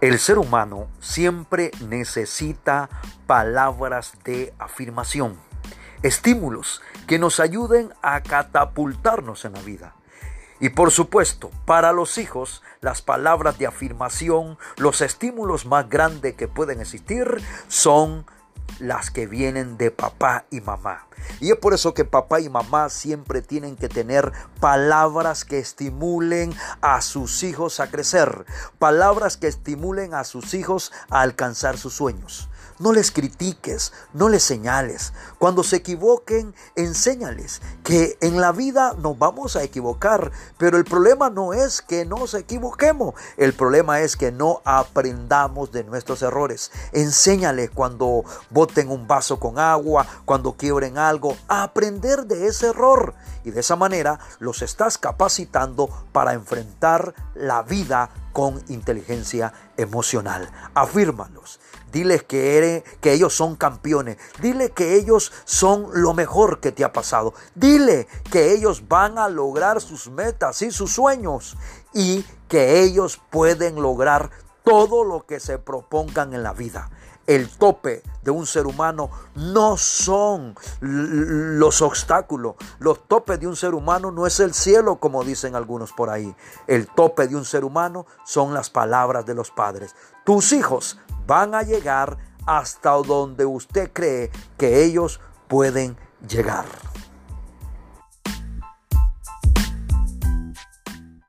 El ser humano siempre necesita palabras de afirmación, estímulos que nos ayuden a catapultarnos en la vida. Y por supuesto, para los hijos, las palabras de afirmación, los estímulos más grandes que pueden existir son las que vienen de papá y mamá. Y es por eso que papá y mamá siempre tienen que tener palabras que estimulen a sus hijos a crecer, palabras que estimulen a sus hijos a alcanzar sus sueños. No les critiques, no les señales. Cuando se equivoquen, enséñales que en la vida nos vamos a equivocar, pero el problema no es que nos equivoquemos, el problema es que no aprendamos de nuestros errores. Enséñales cuando boten un vaso con agua, cuando quiebren algo, a aprender de ese error. Y de esa manera los estás capacitando para enfrentar la vida con inteligencia emocional. Afírmalos. Diles que, que ellos son campeones. Dile que ellos son lo mejor que te ha pasado. Dile que ellos van a lograr sus metas y sus sueños. Y que ellos pueden lograr todo lo que se propongan en la vida el tope de un ser humano no son los obstáculos. Los topes de un ser humano no es el cielo, como dicen algunos por ahí. El tope de un ser humano son las palabras de los padres. Tus hijos van a llegar hasta donde usted cree que ellos pueden llegar.